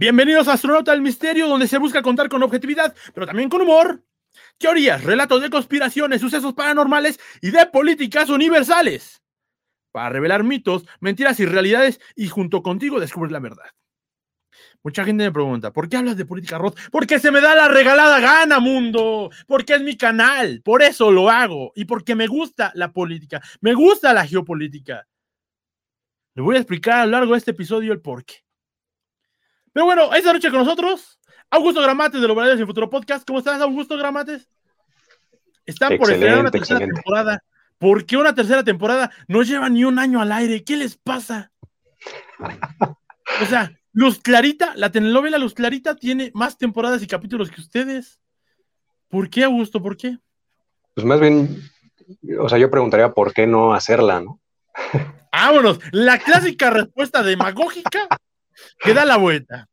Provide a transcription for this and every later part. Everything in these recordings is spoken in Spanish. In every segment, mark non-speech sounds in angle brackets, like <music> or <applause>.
Bienvenidos a Astronauta del Misterio, donde se busca contar con objetividad, pero también con humor, teorías, relatos de conspiraciones, sucesos paranormales y de políticas universales. Para revelar mitos, mentiras y realidades y junto contigo descubrir la verdad. Mucha gente me pregunta, ¿por qué hablas de política Rod? Porque se me da la regalada gana, mundo. Porque es mi canal. Por eso lo hago. Y porque me gusta la política. Me gusta la geopolítica. Le voy a explicar a lo largo de este episodio el por qué. Pero bueno, esta noche con nosotros, Augusto Gramates de los Verdaderos y Futuro Podcast. ¿Cómo estás, Augusto Gramates? Están por estrenar una tercera temporada. ¿Por qué una tercera temporada? No lleva ni un año al aire. ¿Qué les pasa? O sea, Luz Clarita, la telenovela Luz Clarita tiene más temporadas y capítulos que ustedes. ¿Por qué, Augusto? ¿Por qué? Pues más bien, o sea, yo preguntaría por qué no hacerla, ¿no? Vámonos, la clásica respuesta demagógica que da la vuelta.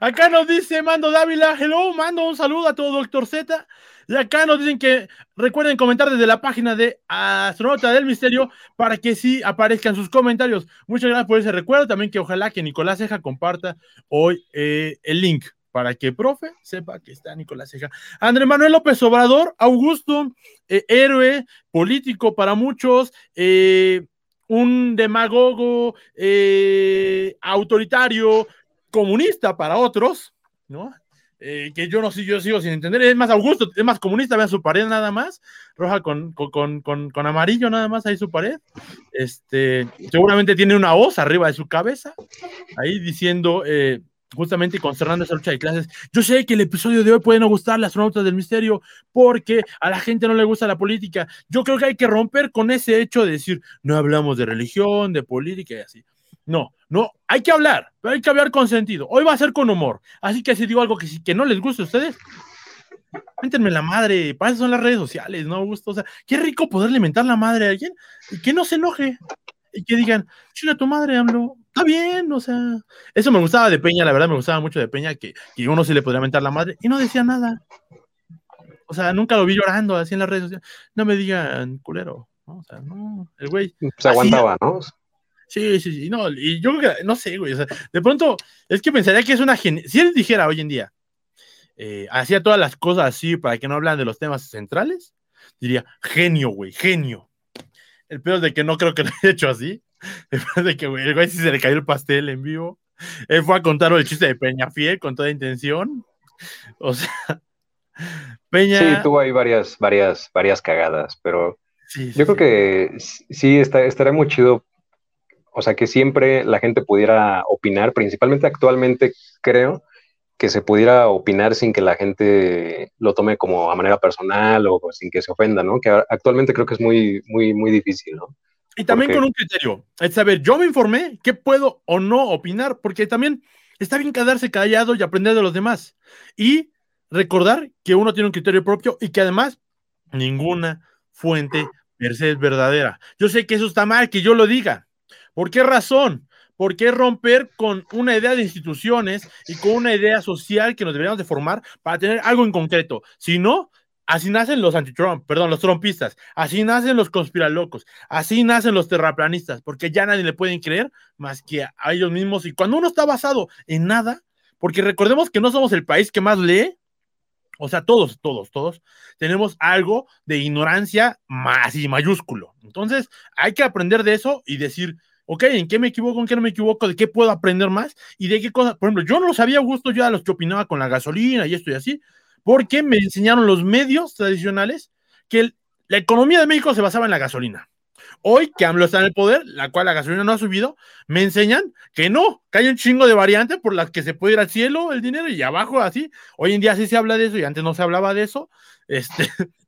Acá nos dice Mando Dávila, hello, mando un saludo a todo Doctor Z. Y acá nos dicen que recuerden comentar desde la página de Astronauta del Misterio para que sí aparezcan sus comentarios. Muchas gracias por ese recuerdo. También que ojalá que Nicolás Ceja comparta hoy eh, el link para que profe sepa que está Nicolás Ceja. Andrés Manuel López Obrador, Augusto, eh, héroe, político para muchos, eh, un demagogo autoritario, comunista para otros, ¿no? Eh, que yo no sé, yo sigo sin entender. Es más Augusto, es más comunista, vean su pared nada más, roja con, con, con, con, amarillo nada más ahí su pared. Este, seguramente tiene una hoz arriba de su cabeza, ahí diciendo, eh, justamente concernando esa lucha de clases. Yo sé que el episodio de hoy puede no gustar las astronautas del misterio porque a la gente no le gusta la política. Yo creo que hay que romper con ese hecho de decir, no hablamos de religión, de política y así. No, no, hay que hablar, pero hay que hablar con sentido. Hoy va a ser con humor. Así que si digo algo que, que no les guste a ustedes, cuéntenme la madre. Para eso son las redes sociales, ¿no, Augusto? O sea, qué rico poderle mentar la madre a alguien y que no se enoje. Y que digan, chula tu madre, AMLO. Está bien, o sea. Eso me gustaba de Peña, la verdad me gustaba mucho de Peña, que, que uno se le podría mentar la madre y no decía nada. O sea, nunca lo vi llorando así en las redes sociales. No me digan culero. O sea, no, el güey. Se aguantaba, ¿no? Sí, sí, sí, no, y yo creo que, no sé, güey, o sea, de pronto, es que pensaría que es una si él dijera hoy en día, eh, hacía todas las cosas así para que no hablan de los temas centrales, diría, genio, güey, genio. El peor de que no creo que lo haya hecho así, <laughs> de que, el güey sí se le cayó el pastel en vivo, él fue a contar el chiste de Peña Fiel con toda intención, o sea, <laughs> Peña... Sí, tuvo ahí varias, varias, varias cagadas, pero... yo creo que sí, está, estaría muy chido o sea, que siempre la gente pudiera opinar, principalmente actualmente creo que se pudiera opinar sin que la gente lo tome como a manera personal o sin que se ofenda, ¿no? Que actualmente creo que es muy, muy, muy difícil, ¿no? Y también con un criterio, es saber, yo me informé, ¿qué puedo o no opinar? Porque también está bien quedarse callado y aprender de los demás. Y recordar que uno tiene un criterio propio y que además ninguna fuente per se es verdadera. Yo sé que eso está mal, que yo lo diga, ¿Por qué razón? Porque romper con una idea de instituciones y con una idea social que nos deberíamos de formar para tener algo en concreto. Si no, así nacen los anti-Trump, perdón, los trumpistas, así nacen los conspiralocos, así nacen los terraplanistas, porque ya nadie le pueden creer más que a ellos mismos. Y cuando uno está basado en nada, porque recordemos que no somos el país que más lee, o sea, todos, todos, todos tenemos algo de ignorancia más y mayúsculo. Entonces, hay que aprender de eso y decir, ok, ¿en qué me equivoco? ¿En qué no me equivoco? ¿De qué puedo aprender más? ¿Y de qué cosas? Por ejemplo, yo no lo sabía, gusto yo a los que opinaba con la gasolina y esto y así, porque me enseñaron los medios tradicionales que la economía de México se basaba en la gasolina. Hoy que AMLO está en el poder, la cual la gasolina no ha subido, me enseñan que no, que hay un chingo de variantes por las que se puede ir al cielo el dinero y abajo así. Hoy en día sí se habla de eso y antes no se hablaba de eso. Este, <laughs>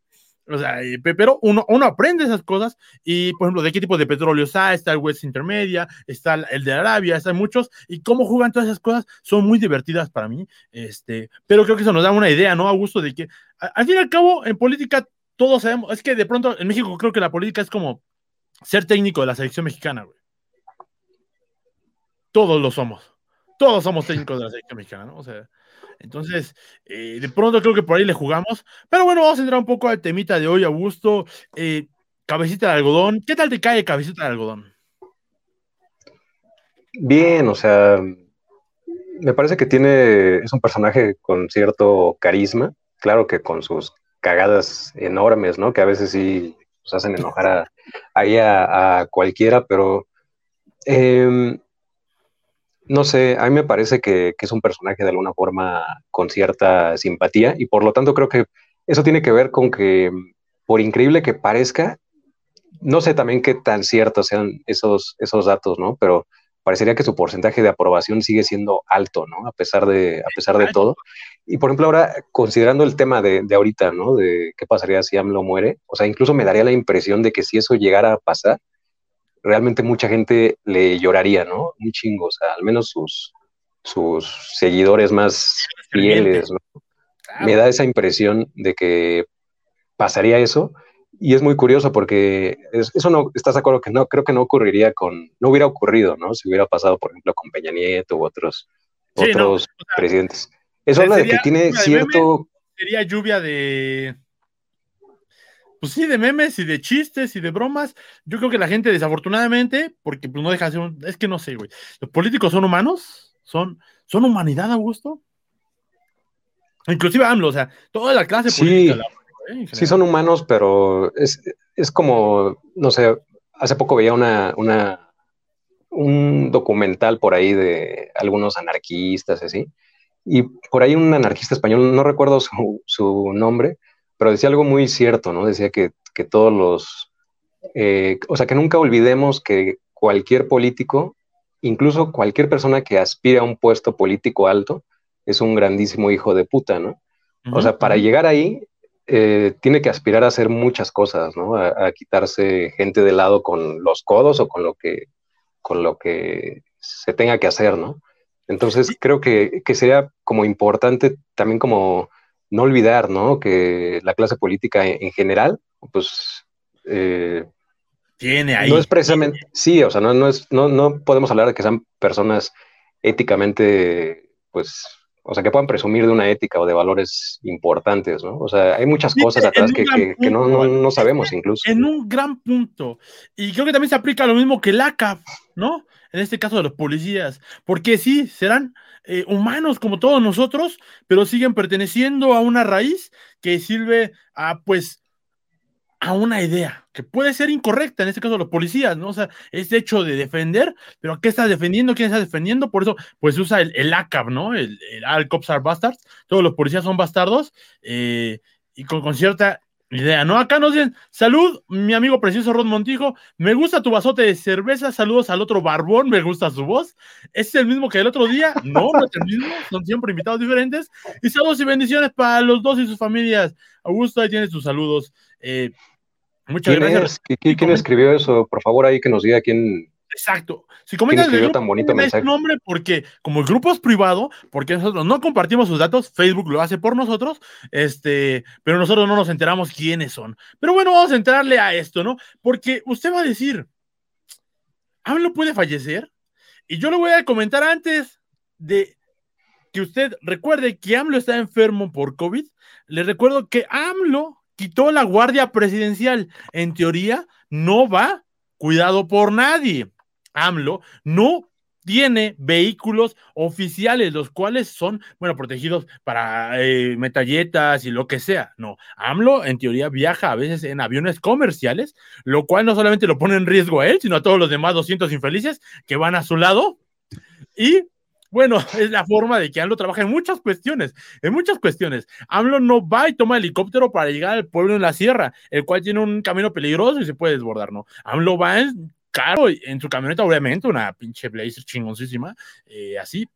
O sea, pero uno, uno aprende esas cosas y, por ejemplo, de qué tipo de petróleo está, está el West Intermedia, está el de Arabia, están muchos, y cómo juegan todas esas cosas son muy divertidas para mí, este, pero creo que eso nos da una idea, ¿no, Augusto? De que, al fin y al cabo, en política, todos sabemos, es que de pronto en México creo que la política es como ser técnico de la selección mexicana, güey. Todos lo somos, todos somos técnicos de la selección mexicana, ¿no? O sea, entonces, eh, de pronto creo que por ahí le jugamos. Pero bueno, vamos a entrar un poco al temita de hoy, Augusto. Eh, cabecita de algodón. ¿Qué tal te cae cabecita de algodón? Bien, o sea, me parece que tiene, es un personaje con cierto carisma, claro que con sus cagadas enormes, ¿no? Que a veces sí nos hacen enojar a, ahí a, cualquiera, pero em, no sé, a mí me parece que, es un personaje de alguna forma con cierta simpatía y por lo tanto creo que eso tiene que ver con que, por increíble que parezca, no sé también qué tan ciertos sean esos, esos datos, ¿no? Pero parecería que su porcentaje de aprobación sigue siendo alto, ¿no? A pesar de, a pesar de todo. Y por ejemplo, ahora, considerando el tema de, de, ahorita, ¿no? De qué pasaría si AMLO muere, o sea, incluso me daría la impresión de que si eso llegara a pasar, realmente mucha gente le lloraría, ¿no? Un chingo, o sea, al menos sus, sus seguidores más fieles, ¿no? Me da esa impresión de que pasaría eso y es muy curioso porque eso no, ¿estás de acuerdo que no? Creo que no ocurriría con, no hubiera ocurrido, ¿no? Si hubiera pasado, por ejemplo, con Peña Nieto u otros, otros presidentes. Eso habla de que tiene cierto... sería lluvia de... Pues sí, de memes y de chistes y de bromas. Yo creo que la gente, desafortunadamente, porque pues no deja de ser un... Es que no sé, güey. Los políticos son humanos, son, son humanidad, Augusto. Inclusive AMLO, o sea, toda la clase política, Sí, son humanos, pero es, como, no sé, hace poco veía una, una, un documental por ahí de algunos anarquistas, así, y por ahí un anarquista español, no recuerdo su, nombre, pero decía algo muy cierto, ¿no? Decía que, todos los, eh, o sea, que nunca olvidemos que cualquier político, incluso cualquier persona que aspire a un puesto político alto, es un grandísimo hijo de puta, ¿no? O sea, para llegar ahí eh, tiene que aspirar a hacer muchas cosas, ¿no? A, quitarse gente de lado con los codos o con lo que, con lo que se tenga que hacer, ¿no? Entonces creo que, sería como importante también como no olvidar, ¿no? Que la clase política en, general, pues... Eh, tiene ahí. No es precisamente, sí, o sea, no, no, es, no, no podemos hablar de que sean personas éticamente, pues, o sea, que puedan presumir de una ética o de valores importantes, ¿no? O sea, hay muchas cosas atrás que, no, sabemos incluso. En un gran punto. Y creo que también se aplica lo mismo que el ACAP, ¿no? En este caso de los policías. Porque sí, serán eh, humanos como todos nosotros, pero siguen perteneciendo a una raíz que sirve a, pues, a una idea que puede ser incorrecta, en este caso los policías, ¿no? O sea, es hecho de defender, pero ¿qué estás defendiendo? ¿Quién está defendiendo? Por eso, pues usa el, el ACAB, ¿no? El, el All Cops are Bastards, todos los policías son bastardos, eh, y con, cierta idea, ¿no? Acá nos dicen, salud, mi amigo precioso Rod Montijo, me gusta tu vasote de cerveza, saludos al otro barbón, me gusta su voz, ¿es el mismo que el otro día? <laughs> No, no es el mismo, son siempre invitados diferentes, y saludos y bendiciones para los dos y sus familias. Augusto, ahí tienes tus saludos. Eh, Muchas gracias. ¿Quién, escribió eso? Por favor, ahí que nos diga quién. Exacto. Si comentas el grupo, tan bonito mensaje. nombre porque como el grupo es privado, porque nosotros no compartimos sus datos, Facebook lo hace por nosotros, este, pero nosotros no nos enteramos quiénes son. Pero bueno, vamos a entrarle a esto, ¿no? Porque usted va a decir, AMLO puede fallecer, y yo le voy a comentar antes de que usted recuerde que AMLO está enfermo por COVID. Le recuerdo que AMLO quitó la guardia presidencial. En teoría, no va cuidado por nadie. AMLO no tiene vehículos oficiales, los cuales son, bueno, protegidos para eh, metalletas y lo que sea. No, AMLO en teoría viaja a veces en aviones comerciales, lo cual no solamente lo pone en riesgo a él, sino a todos los demás 200 infelices que van a su lado. Y bueno, <laughs> es la forma de que AMLO trabaja en muchas cuestiones, en muchas cuestiones. AMLO no va y toma helicóptero para llegar al pueblo en la sierra, el cual tiene un camino peligroso y se puede desbordar, ¿no? AMLO va en caro, en su camioneta, obviamente, una pinche Blazer chingoncísima, eh, así,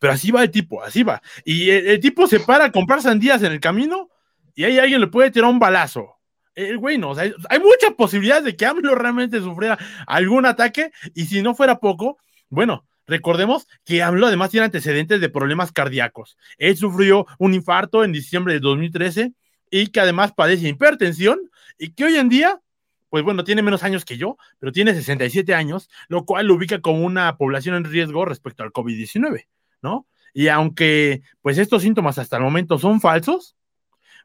pero así va el tipo, así va. Y el, tipo se para a comprar sandías en el camino y ahí alguien le puede tirar un balazo. El güey no, hay muchas posibilidades de que AMLO realmente sufriera algún ataque y si no fuera poco, bueno, Recordemos que AMLO además tiene antecedentes de problemas cardíacos. Él sufrió un infarto en diciembre de 2013 y que además padece hipertensión y que hoy en día, pues bueno, tiene menos años que yo, pero tiene 67 años, lo cual lo ubica como una población en riesgo respecto al COVID-19, ¿no? Y aunque pues estos síntomas hasta el momento son falsos,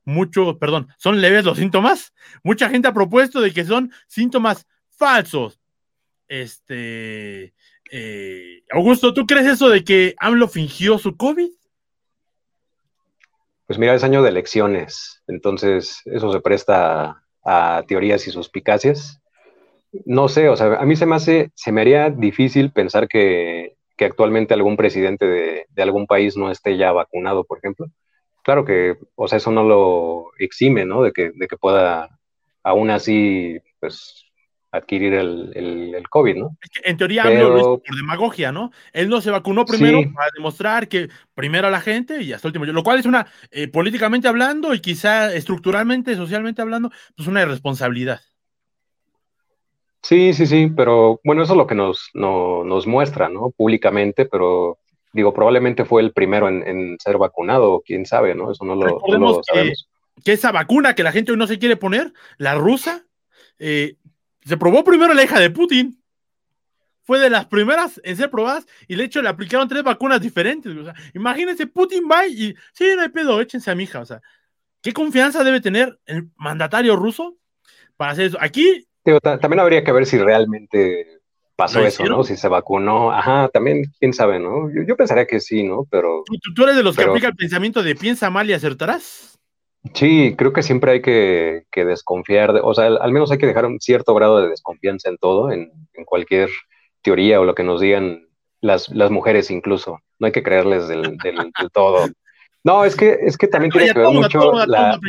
mucho, perdón, son leves los síntomas, mucha gente ha propuesto de que son síntomas falsos. Este, Eh, Augusto, ¿tú crees eso de que AMLO fingió su COVID? Pues mira, es año de elecciones, entonces eso se presta a, teorías y suspicacias. No sé, o sea, a mí se me hace, se me haría difícil pensar que, actualmente algún presidente de, de, algún país no esté ya vacunado, por ejemplo. Claro que, o sea, eso no lo exime, ¿no? De que, de que pueda aún así, pues, adquirir el, el, COVID, ¿no? En teoría Pero... lo por demagogia, ¿no? Él no se vacunó primero para demostrar que primero a la gente y hasta el último, lo cual es una, eh, políticamente hablando y quizá estructuralmente, socialmente hablando, pues una irresponsabilidad. Sí, sí, sí, pero bueno, eso es lo que nos, nos muestra, ¿no? Públicamente, pero digo, probablemente fue el primero en, ser vacunado, quién sabe, ¿no? Eso no lo, sabemos. Que, esa vacuna que la gente hoy no se quiere poner, la rusa, eh, se probó primero la hija de Putin. Fue de las primeras en ser probadas y de hecho le aplicaron tres vacunas diferentes. O sea, imagínense, Putin va y sí, no hay pedo, échense a mi hija. O sea, ¿qué confianza debe tener el mandatario ruso para hacer eso? Aquí. también habría que ver si realmente pasó eso, ¿no? Si se vacunó. Ajá, también, quién sabe, ¿no? Yo, pensaría que sí, ¿no? Pero. ¿Tú, eres de los que aplica el pensamiento de piensa mal y acertarás? Sí, creo que siempre hay que, desconfiar, o sea, al, menos hay que dejar un cierto grado de desconfianza en todo, en, cualquier teoría o lo que nos digan las, las mujeres incluso. No hay que creerles del, del, todo. No, es que, es que <laughs> también tiene que ver mucho la...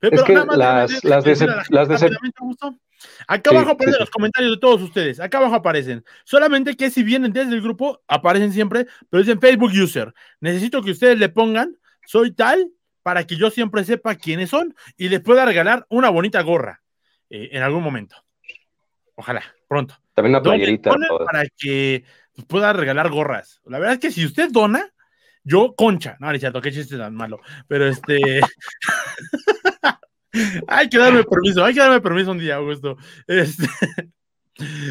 Es que las, las, las Acá abajo aparecen los comentarios de todos ustedes. Acá abajo aparecen. Solamente que si vienen desde el grupo, aparecen siempre, pero dicen Facebook User. Necesito que ustedes le pongan, soy tal para que yo siempre sepa quiénes son y les pueda regalar una bonita gorra eh, en algún momento. Ojalá, pronto. También una playerita. Para que pueda regalar gorras. La verdad es que si usted dona, yo concha. No, es cierto, qué chiste tan malo. Pero este. <laughs> hay que darme permiso, hay que darme permiso un día, Augusto. Este...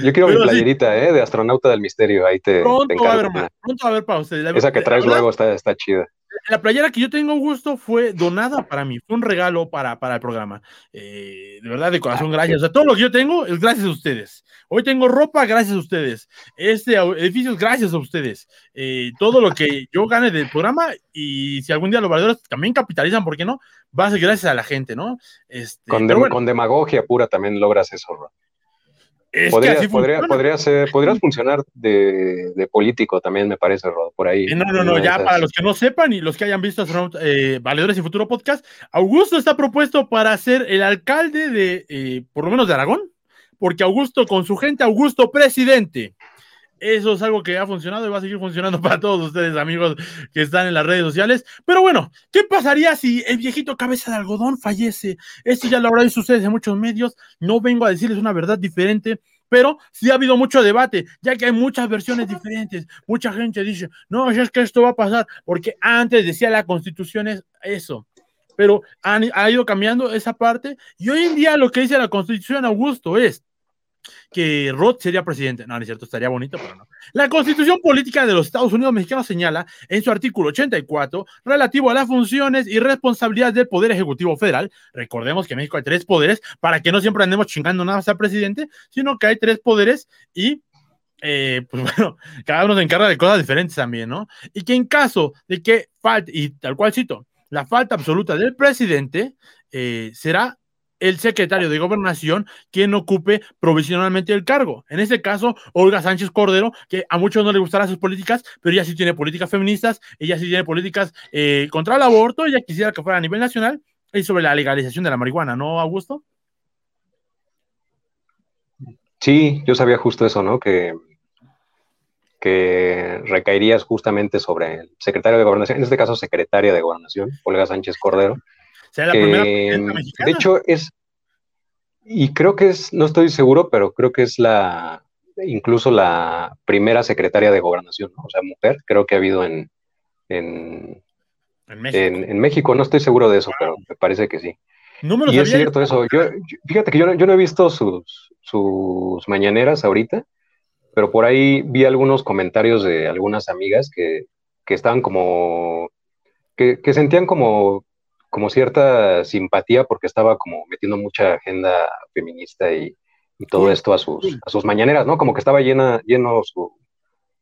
Yo quiero mi playerita, ¿eh? De astronauta del misterio. Ahí te. Pronto va a haber, pronto va a haber para ustedes. Esa que traes luego está, está chida la playera que yo tengo gusto fue donada para mí, fue un regalo para, para el programa. Eh, de verdad, de corazón, ah, gracias. O sea, todo lo que yo tengo es gracias a ustedes. Hoy tengo ropa gracias a ustedes. Este edificio es gracias a ustedes. Eh, todo lo que yo gane del programa y si algún día los valedores también capitalizan, ¿por qué no? Va a ser gracias a la gente, ¿no? Este, con, con demagogia pura también logras eso, ¿no? Podría, podría, ser, podrías funcionar de, político también, me parece, Rod, por ahí. No, no, no, ya para los que no sepan y los que hayan visto eh, Valedores y Futuro Podcast, Augusto está propuesto para ser el alcalde de, eh, por lo menos de Aragón, porque Augusto con su gente, Augusto presidente. Eso es algo que ha funcionado y va a seguir funcionando <laughs> para todos ustedes, amigos que están en las redes sociales. Pero bueno, ¿qué pasaría si el viejito cabeza de algodón fallece? Esto ya lo habrá visto ustedes en muchos medios. No vengo a decirles una verdad diferente, pero sí ha habido mucho debate, ya que hay muchas versiones <laughs> diferentes. Mucha gente dice, no, es que esto va a pasar, porque antes decía la constitución es eso. Pero ha ido cambiando esa parte y hoy en día lo que dice la constitución, Augusto, es que Roth sería presidente. No, no es cierto, estaría bonito, pero no. La Constitución Política de los Estados Unidos Mexicanos señala en su artículo 84 relativo a las funciones y responsabilidades del Poder Ejecutivo Federal. Recordemos que en México hay tres poderes para que no siempre andemos chingando nada al presidente, sino que hay tres poderes y eh, pues <laughs> bueno, cada uno se encarga de cosas diferentes también, ¿no? Y que en caso de que falte, y tal cual cito, la falta absoluta del presidente eh, será el secretario de Gobernación quien ocupe provisionalmente el cargo. En este caso, Olga Sánchez Cordero, que a muchos no le gustarán sus políticas, pero ella sí tiene políticas feministas, ella sí tiene políticas eh, contra el aborto, ella quisiera que fuera a nivel nacional y sobre la legalización de la marihuana, ¿no, Augusto? Sí, yo sabía justo eso, ¿no? Que, que recaerías justamente sobre el secretario de Gobernación, en este caso secretaria de Gobernación, Olga Sánchez Cordero, la primera De hecho, es, y creo que es, no estoy seguro, pero creo que es la, incluso la primera secretaria de gobernación, o sea, mujer, creo que ha habido en, en, en, México. no estoy seguro de eso, pero me parece que sí. y es cierto eso, yo, fíjate que yo no, yo no he visto sus, sus mañaneras ahorita, pero por ahí vi algunos comentarios de algunas amigas que, que estaban como, que, que sentían como como cierta simpatía porque estaba como metiendo mucha agenda feminista y, y todo esto a sus, a sus mañaneras, ¿no? Como que estaba llena, lleno su,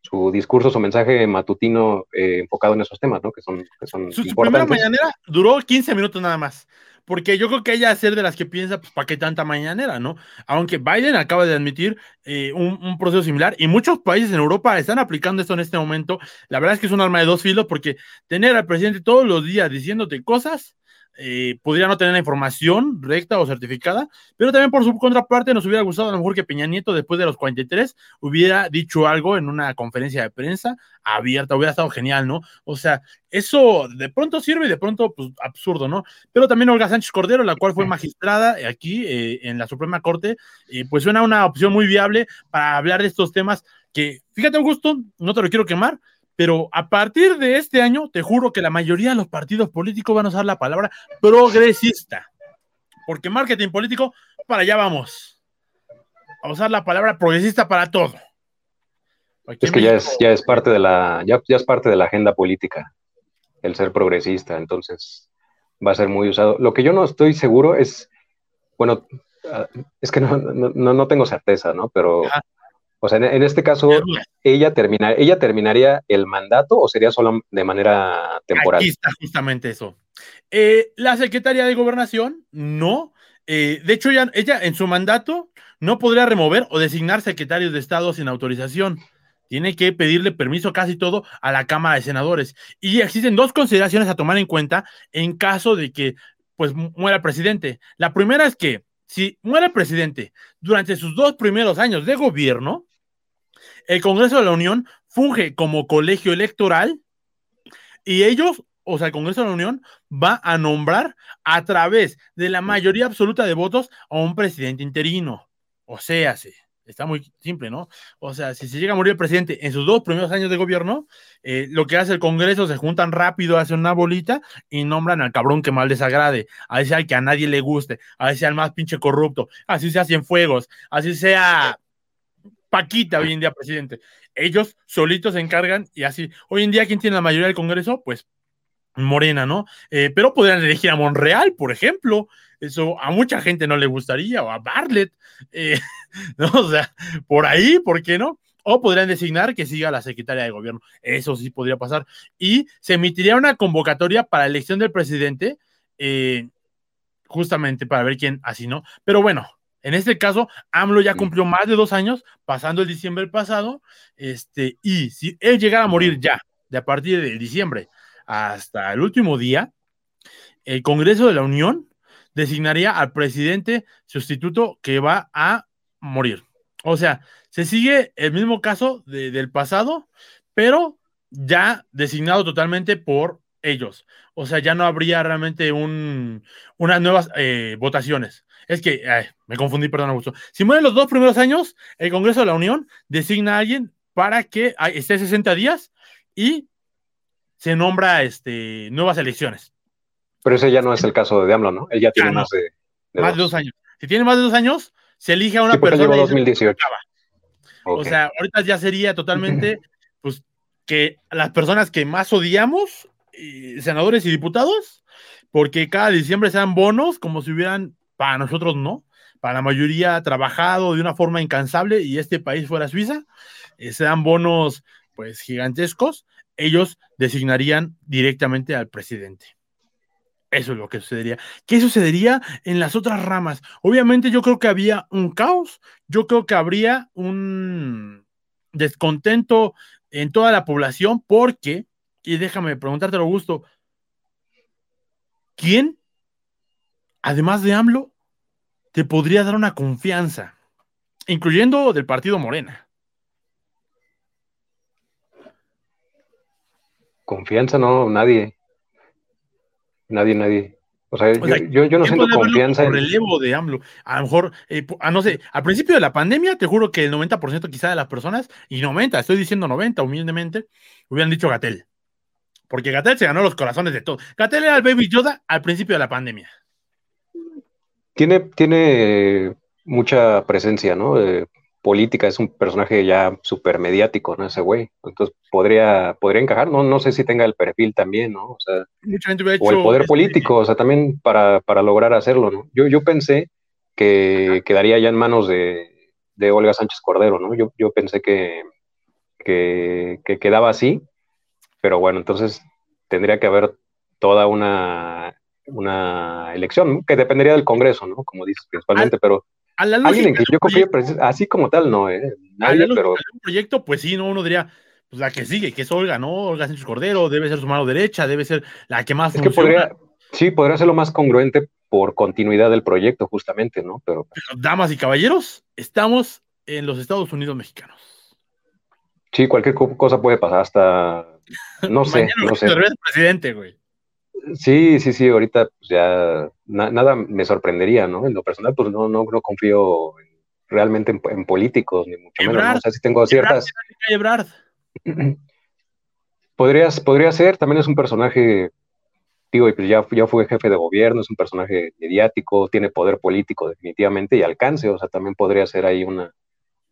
su discurso, su mensaje matutino eh, enfocado en esos temas, ¿no? Que son, que son su, primera mañanera duró 15 minutos nada más. Porque yo creo que ella ser de las que piensa, pues, ¿para qué tanta mañanera, no? Aunque Biden acaba de admitir eh, un, un, proceso similar y muchos países en Europa están aplicando esto en este momento. La verdad es que es un arma de dos filos porque tener al presidente todos los días diciéndote cosas eh, podría no tener la información recta o certificada, pero también por su contraparte nos hubiera gustado a lo mejor que Peña Nieto después de los 43 hubiera dicho algo en una conferencia de prensa abierta, hubiera estado genial, ¿no? O sea, eso de pronto sirve y de pronto, pues, absurdo, ¿no? Pero también Olga Sánchez Cordero, la cual fue magistrada aquí eh, en la Suprema Corte, eh, pues suena una opción muy viable para hablar de estos temas que, fíjate, Augusto, no te lo quiero quemar, pero a partir de este año, te juro que la mayoría de los partidos políticos van a usar la palabra progresista. Porque marketing político, para allá vamos. A usar la palabra progresista para todo. es que ya es, ya es parte de la, ya, es parte de la agenda política, el ser progresista, entonces va a ser muy usado. Lo que yo no estoy seguro es, bueno, ah, es que no, no, tengo certeza, ¿no? Pero o sea, en, este caso, ella, termina, ella terminaría el mandato o sería solo de manera temporal. Aquí está justamente eso. Eh, la secretaria de gobernación, no. Eh, de hecho, ella, ella en su mandato no podría remover o designar secretarios de Estado sin autorización. Tiene que pedirle permiso casi todo a la Cámara de Senadores. Y existen dos consideraciones a tomar en cuenta en caso de que pues muera el presidente. La primera es que si muere el presidente durante sus dos primeros años de gobierno, el Congreso de la Unión funge como colegio electoral y ellos, o sea, el Congreso de la Unión va a nombrar a través de la mayoría absoluta de votos a un presidente interino. O sea, sí, está muy simple, ¿no? O sea, si se llega a morir el presidente en sus dos primeros años de gobierno, eh, lo que hace el Congreso, se juntan rápido, hacen una bolita y nombran al cabrón que mal desagrade, a ese al que a nadie le guste, a ese al más pinche corrupto, así se hacen fuegos, así sea Paquita hoy en día presidente. Ellos solitos se encargan y así. Hoy en día, ¿quién tiene la mayoría del Congreso? Pues Morena, ¿no? Eh, pero podrían elegir a Monreal, por ejemplo. Eso a mucha gente no le gustaría, o a Bartlett. Eh, <laughs> ¿no? O sea, por ahí, ¿por qué no? O podrían designar que siga la secretaria de gobierno. Eso sí podría pasar. Y se emitiría una convocatoria para elección del presidente, eh, justamente para ver quién así, ¿no? Pero bueno, en este caso, AMLO ya cumplió más de dos años, pasando el diciembre pasado, este, y si él llegara a morir ya, de a partir de diciembre hasta el último día, el Congreso de la Unión designaría al presidente sustituto que va a morir. O sea, se sigue el mismo caso del pasado, pero ya designado totalmente por ellos. O sea, ya no habría realmente un, unas nuevas eh, votaciones. Es que, me confundí, perdón, Augusto. Si mueren los dos primeros años, el Congreso de la Unión designa a alguien para que esté 60 días y se nombra este, nuevas elecciones. Pero ese ya no es el caso de AMLO, ¿no? Él ya tiene más, de, más de dos años. Si tiene más de dos años, se elige a una persona. 2018. O sea, ahorita ya sería totalmente, <laughs> pues, que las personas que más odiamos, senadores y diputados, porque cada diciembre sean bonos como si hubieran para nosotros no, para la mayoría ha trabajado de una forma incansable y este país fuera Suiza, eh, se dan bonos pues gigantescos, ellos designarían directamente al presidente. Eso es lo que sucedería. ¿Qué sucedería en las otras ramas? Obviamente yo creo que había un caos, yo creo que habría un descontento en toda la población porque, y déjame preguntarte, Augusto, ¿quién, además de AMLO, te podría dar una confianza, incluyendo del partido Morena. Confianza no, nadie. Nadie, nadie. O sea, yo, yo, no siento confianza. en... relevo de AMLO. A lo mejor, eh, a, no sé, al principio de la pandemia, te juro que el 90% quizá de las personas, y 90, estoy diciendo 90 humildemente, hubieran dicho Gatel. Porque Gatel se ganó los corazones de todos. Gatel era el baby Yoda al principio de la pandemia tiene, tiene mucha presencia, ¿no? política, es un personaje ya súper mediático, ¿no? Ese güey. Entonces podría, podría encajar, no, no sé si tenga el perfil también, ¿no? O sea, o el poder político, o sea, también para, lograr hacerlo, ¿no? Yo, yo pensé que quedaría ya en manos de, de Olga Sánchez Cordero, ¿no? Yo, yo pensé que, que, quedaba así, pero bueno, entonces tendría que haber toda una, una elección que dependería del Congreso, ¿no? Como dices principalmente, pero alguien en que yo confíe, así como tal, no, ¿eh? Nadie, pero... Un proyecto, pues sí, no, uno diría, pues la que sigue, que es Olga, ¿no? Olga Sánchez Cordero, debe ser su mano derecha, debe ser la que más... Es que podría, sí, podría ser lo más congruente por continuidad del proyecto, justamente, ¿no? Pero, damas y caballeros, estamos en los Estados Unidos mexicanos. Sí, cualquier cosa puede pasar, hasta, no <laughs> sé, no sé. presidente, güey. Sí, sí, sí, ahorita pues ya nada me sorprendería, ¿no? En lo personal, pues no, no, no confío realmente en, políticos, ni mucho menos. O sea, si tengo ciertas... <clears throat> Podrías, podría ser, también es un personaje, digo, pues ya, ya fue jefe de gobierno, es un personaje mediático, tiene poder político definitivamente y alcance, o sea, también podría ser ahí una,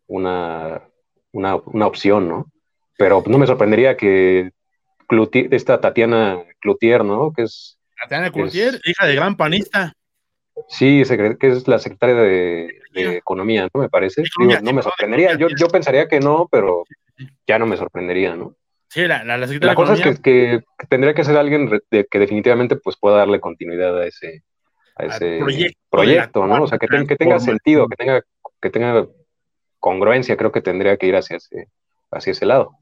una, una, una opción, ¿no? Pero no me sorprendería que esta Tatiana Cloutier, ¿no? Que es. Tatiana Cloutier, hija de gran panista. Sí, que es la secretaria de, Economía, ¿no? Me parece. no me sorprendería. Yo, yo pensaría que no, pero ya no me sorprendería, ¿no? Sí, la, la, la cosa es que, tendría que ser alguien que definitivamente pues, pueda darle continuidad a ese, a ese proyecto, ¿no? O sea, que, que tenga sentido, que tenga, que tenga congruencia, creo que tendría que ir hacia ese, hacia ese lado.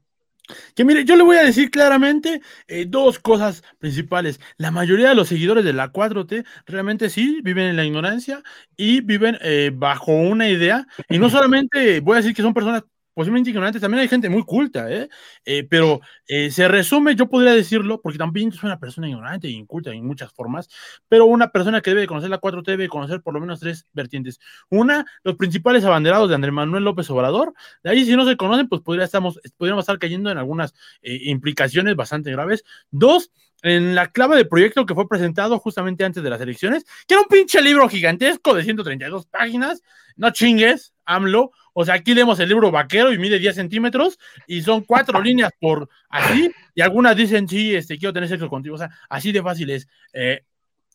Que mire, yo le voy a decir claramente eh, dos cosas principales. La mayoría de los seguidores de la 4T realmente sí viven en la ignorancia y viven eh, bajo una idea. Y no solamente voy a decir que son personas posiblemente ignorantes, también hay gente muy culta, ¿eh? eh pero eh, se resume, yo podría decirlo, porque también soy una persona ignorante e inculta en muchas formas, pero una persona que debe conocer la 4T debe conocer por lo menos tres vertientes. Una, los principales abanderados de Andrés Manuel López Obrador. De ahí, si no se conocen, pues podría estamos, podríamos estar cayendo en algunas eh, implicaciones bastante graves. Dos, en la clave de proyecto que fue presentado justamente antes de las elecciones, que era un pinche libro gigantesco de 132 páginas, no chingues, AMLO, o sea, aquí leemos el libro vaquero y mide 10 centímetros y son cuatro <laughs> líneas por así, y algunas dicen, sí, este, quiero tener sexo contigo, o sea, así de fácil es. Eh,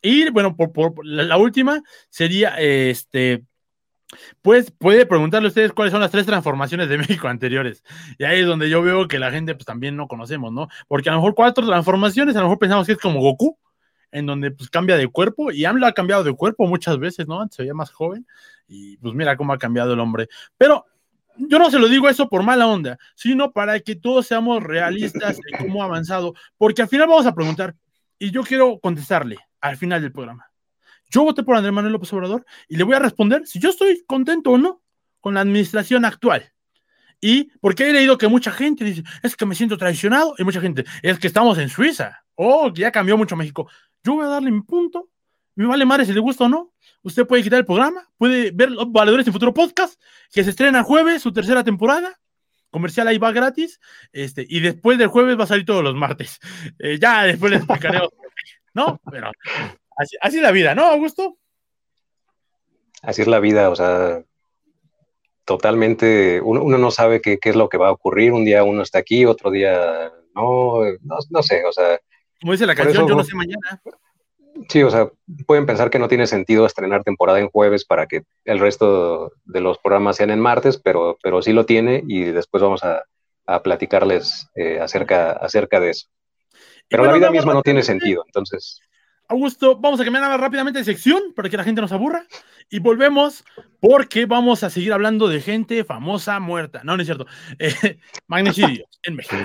y bueno, por, la, última sería, este, pues puede preguntarle a ustedes cuáles son las tres transformaciones de <laughs> México anteriores. Y ahí es donde yo veo que la gente pues también no conocemos, ¿no? Porque a lo mejor cuatro transformaciones, a lo mejor pensamos que es como Goku, en donde pues cambia de cuerpo, y AMLO ha cambiado de cuerpo muchas veces, ¿no? Antes se veía más joven, y pues mira cómo ha cambiado el hombre. Pero yo no se lo digo eso por mala onda, sino para que todos seamos realistas en cómo ha avanzado, porque al final vamos a preguntar, y yo quiero contestarle al final del programa. Yo voté por Andrés Manuel López Obrador y le voy a responder si yo estoy contento o no con la administración actual. Y porque he leído que mucha gente dice, es que me siento traicionado, y mucha gente, es que estamos en Suiza, oh, que ya cambió mucho México. Yo voy a darle mi punto, me vale madre si le gusta o no. Usted puede quitar el programa, puede ver los Valedores en Futuro Podcast, que se estrena jueves, su tercera temporada. Comercial ahí va gratis, este, y después del jueves va a salir todos los martes. Eh, ya después les explicaré. ¿No? Pero así, así es la vida, ¿no, Augusto? Así es la vida, o sea, totalmente, uno, no sabe qué, es lo que va a ocurrir, un día uno está aquí, otro día no, no, sé, o sea. Como dice la canción, yo no sé mañana. Sí, o sea, pueden pensar que no tiene sentido estrenar temporada en jueves para que el resto de los programas sean en martes, pero, pero sí lo tiene y después vamos a, platicarles eh, acerca, acerca de eso. Pero la vida misma no tiene sentido, entonces. Augusto, vamos a cambiar rápidamente de sección para que la gente nos aburra y volvemos porque vamos a seguir hablando de gente famosa muerta. No, no es cierto. <laughs> Eh, en México.